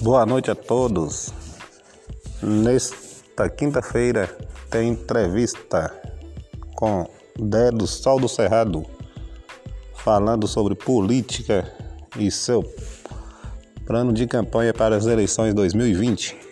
Boa noite a todos. Nesta quinta-feira tem entrevista com Dedo Sol do Cerrado, falando sobre política e seu plano de campanha para as eleições 2020.